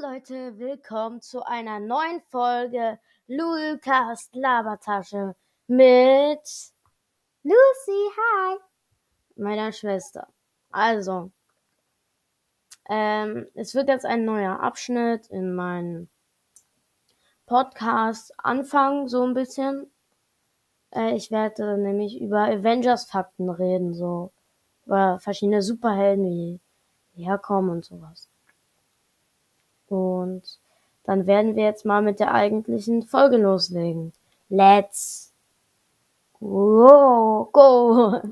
Leute, willkommen zu einer neuen Folge Lulcast Labertasche mit Lucy, hi. meiner Schwester. Also, ähm, es wird jetzt ein neuer Abschnitt in meinem Podcast anfangen, so ein bisschen. Äh, ich werde nämlich über Avengers-Fakten reden, so über verschiedene Superhelden, wie die herkommen und sowas. Und dann werden wir jetzt mal mit der eigentlichen Folge loslegen. Let's go! go.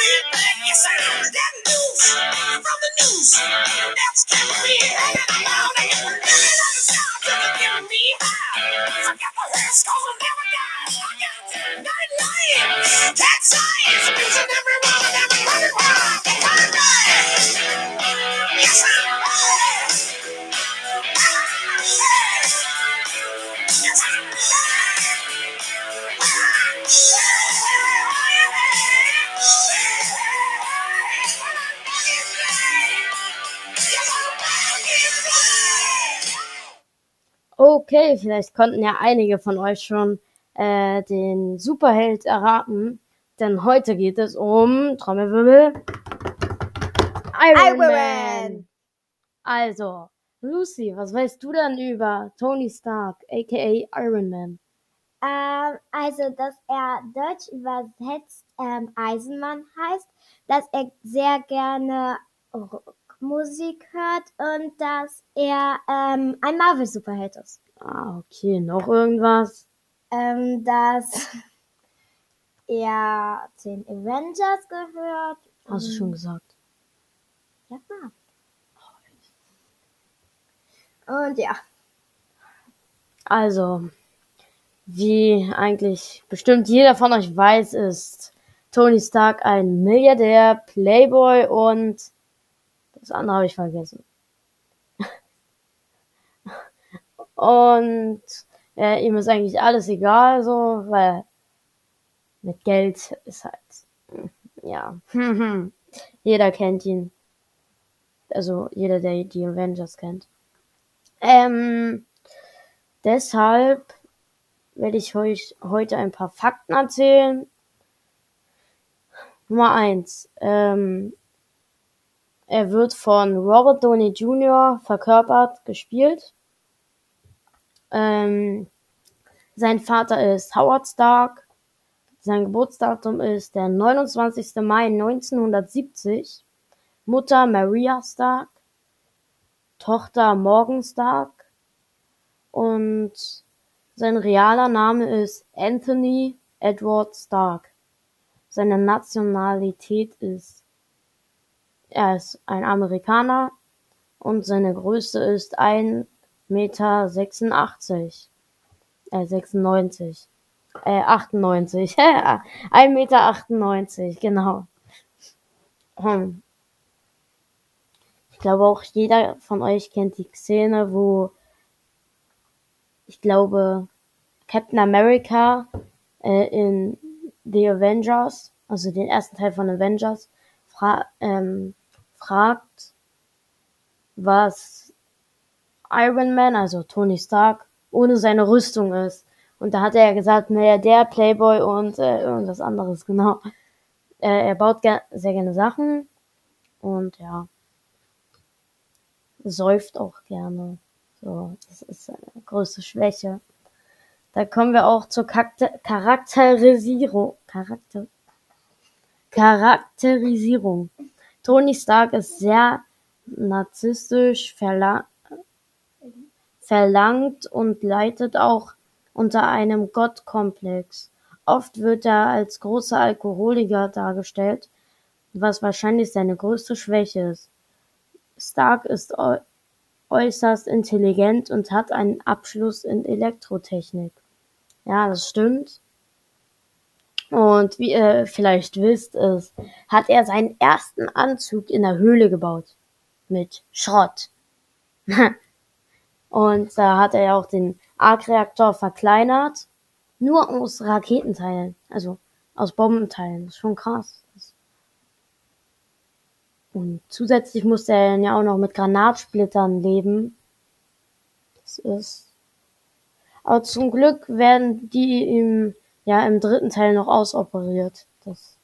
Yes, I heard that news from the news. That's Captain Beer. Okay, vielleicht konnten ja einige von euch schon äh, den Superheld erraten, denn heute geht es um Trommelwirbel Iron, Iron Man. Man. Also, Lucy, was weißt du denn über Tony Stark, aka Iron Man? Ähm, also, dass er deutsch übersetzt ähm, Eisenmann heißt, dass er sehr gerne Rockmusik hört und dass er ähm, ein Marvel-Superheld ist. Ah, okay, noch irgendwas? Ähm, dass er zu den Avengers gehört. Hast du schon gesagt. Ja. Und ja. Also, wie eigentlich bestimmt jeder von euch weiß, ist Tony Stark ein Milliardär, Playboy und das andere habe ich vergessen. Und äh, ihm ist eigentlich alles egal, so, weil mit Geld ist halt, ja, jeder kennt ihn. Also jeder, der die Avengers kennt. Ähm, deshalb werde ich euch heute ein paar Fakten erzählen. Nummer eins. Ähm, er wird von Robert Downey Jr. verkörpert, gespielt. Ähm, sein Vater ist Howard Stark. Sein Geburtsdatum ist der 29. Mai 1970. Mutter Maria Stark. Tochter Morgan Stark. Und sein realer Name ist Anthony Edward Stark. Seine Nationalität ist, er ist ein Amerikaner und seine Größe ist ein Meter sechsundachtzig, äh, sechsundneunzig, äh, achtundneunzig, ein Meter achtundneunzig, genau. Hm. Ich glaube auch jeder von euch kennt die Szene, wo ich glaube Captain America äh, in The Avengers, also den ersten Teil von Avengers, fra ähm, fragt, was Iron Man, also Tony Stark, ohne seine Rüstung ist. Und da hat er ja gesagt, naja, der Playboy und äh, irgendwas anderes, genau. Äh, er baut ger sehr gerne Sachen und ja, säuft auch gerne. So, das ist seine größte Schwäche. Da kommen wir auch zur Charakter Charakterisierung. Charakter Charakterisierung. Tony Stark ist sehr narzisstisch, verla verlangt und leidet auch unter einem Gottkomplex. Oft wird er als großer Alkoholiker dargestellt, was wahrscheinlich seine größte Schwäche ist. Stark ist äußerst intelligent und hat einen Abschluss in Elektrotechnik. Ja, das stimmt. Und wie ihr vielleicht wisst, ist, hat er seinen ersten Anzug in der Höhle gebaut. Mit Schrott. und da hat er ja auch den Arc-Reaktor verkleinert. Nur aus Raketenteilen. Also aus Bombenteilen. Das ist schon krass. Und zusätzlich musste er ja auch noch mit Granatsplittern leben. Das ist. Aber zum Glück werden die ihm ja im dritten Teil noch ausoperiert. Dass,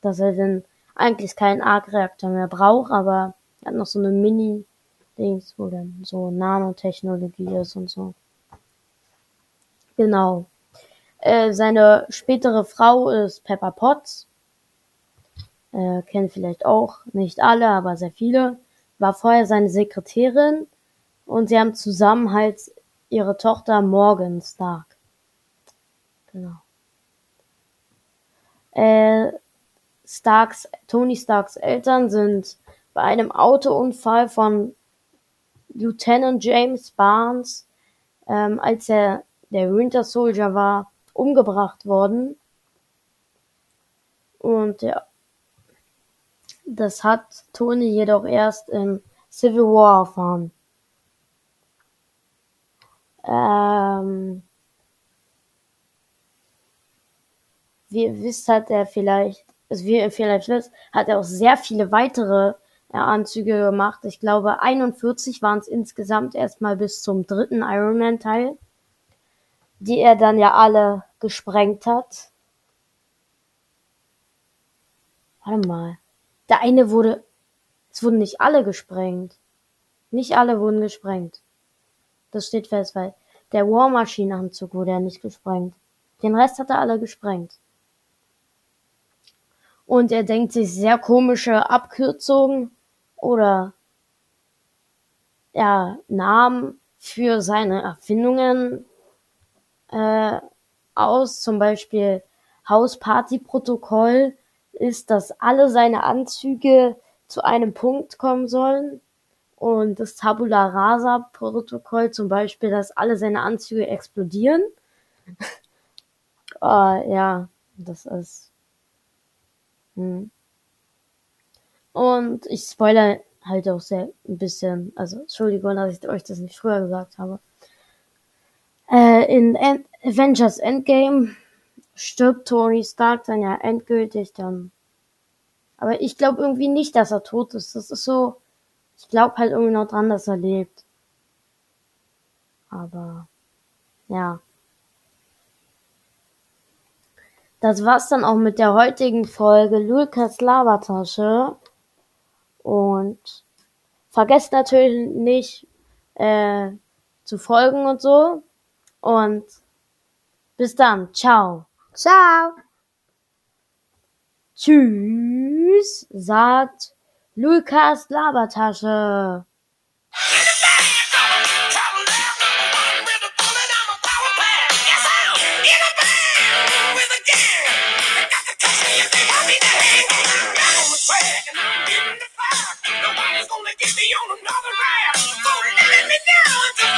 dass er dann eigentlich keinen Arc-Reaktor mehr braucht, aber er hat noch so eine Mini-Dings, wo dann so Nanotechnologie ist und so. Genau. Äh, seine spätere Frau ist Pepper Potts äh, kennen vielleicht auch nicht alle, aber sehr viele, war vorher seine Sekretärin und sie haben zusammen halt ihre Tochter Morgan Stark. Genau. Äh, Starks, Tony Starks Eltern sind bei einem Autounfall von Lieutenant James Barnes, ähm, als er der Winter Soldier war, umgebracht worden. Und ja, das hat Tony jedoch erst in Civil War erfahren. Ähm, wie ihr wisst, hat er vielleicht, also wie ihr vielleicht wisst, hat er auch sehr viele weitere äh, Anzüge gemacht. Ich glaube, 41 waren es insgesamt erstmal bis zum dritten Iron Man Teil, die er dann ja alle gesprengt hat. Warte mal. Der eine wurde, es wurden nicht alle gesprengt. Nicht alle wurden gesprengt. Das steht fest, weil der War Machine Anzug wurde ja nicht gesprengt. Den Rest hat er alle gesprengt. Und er denkt sich sehr komische Abkürzungen oder ja, Namen für seine Erfindungen äh, aus, zum Beispiel Hausparty-Protokoll ist, dass alle seine Anzüge zu einem Punkt kommen sollen. Und das Tabula Rasa Protokoll zum Beispiel, dass alle seine Anzüge explodieren. uh, ja, das ist. Hm. Und ich spoilere halt auch sehr ein bisschen. Also, Entschuldigung, dass ich euch das nicht früher gesagt habe. Äh, in End Avengers Endgame stirbt Tony Stark dann ja endgültig dann. Aber ich glaube irgendwie nicht, dass er tot ist. Das ist so, ich glaube halt irgendwie noch dran, dass er lebt. Aber, ja. Das war's dann auch mit der heutigen Folge Lukas Labertasche. Und vergesst natürlich nicht äh, zu folgen und so. Und bis dann. Ciao. Ciao. Tschüss, sagt Lukas Labertasche. and I'm the fire. Nobody's gonna get me on another round. So let me down.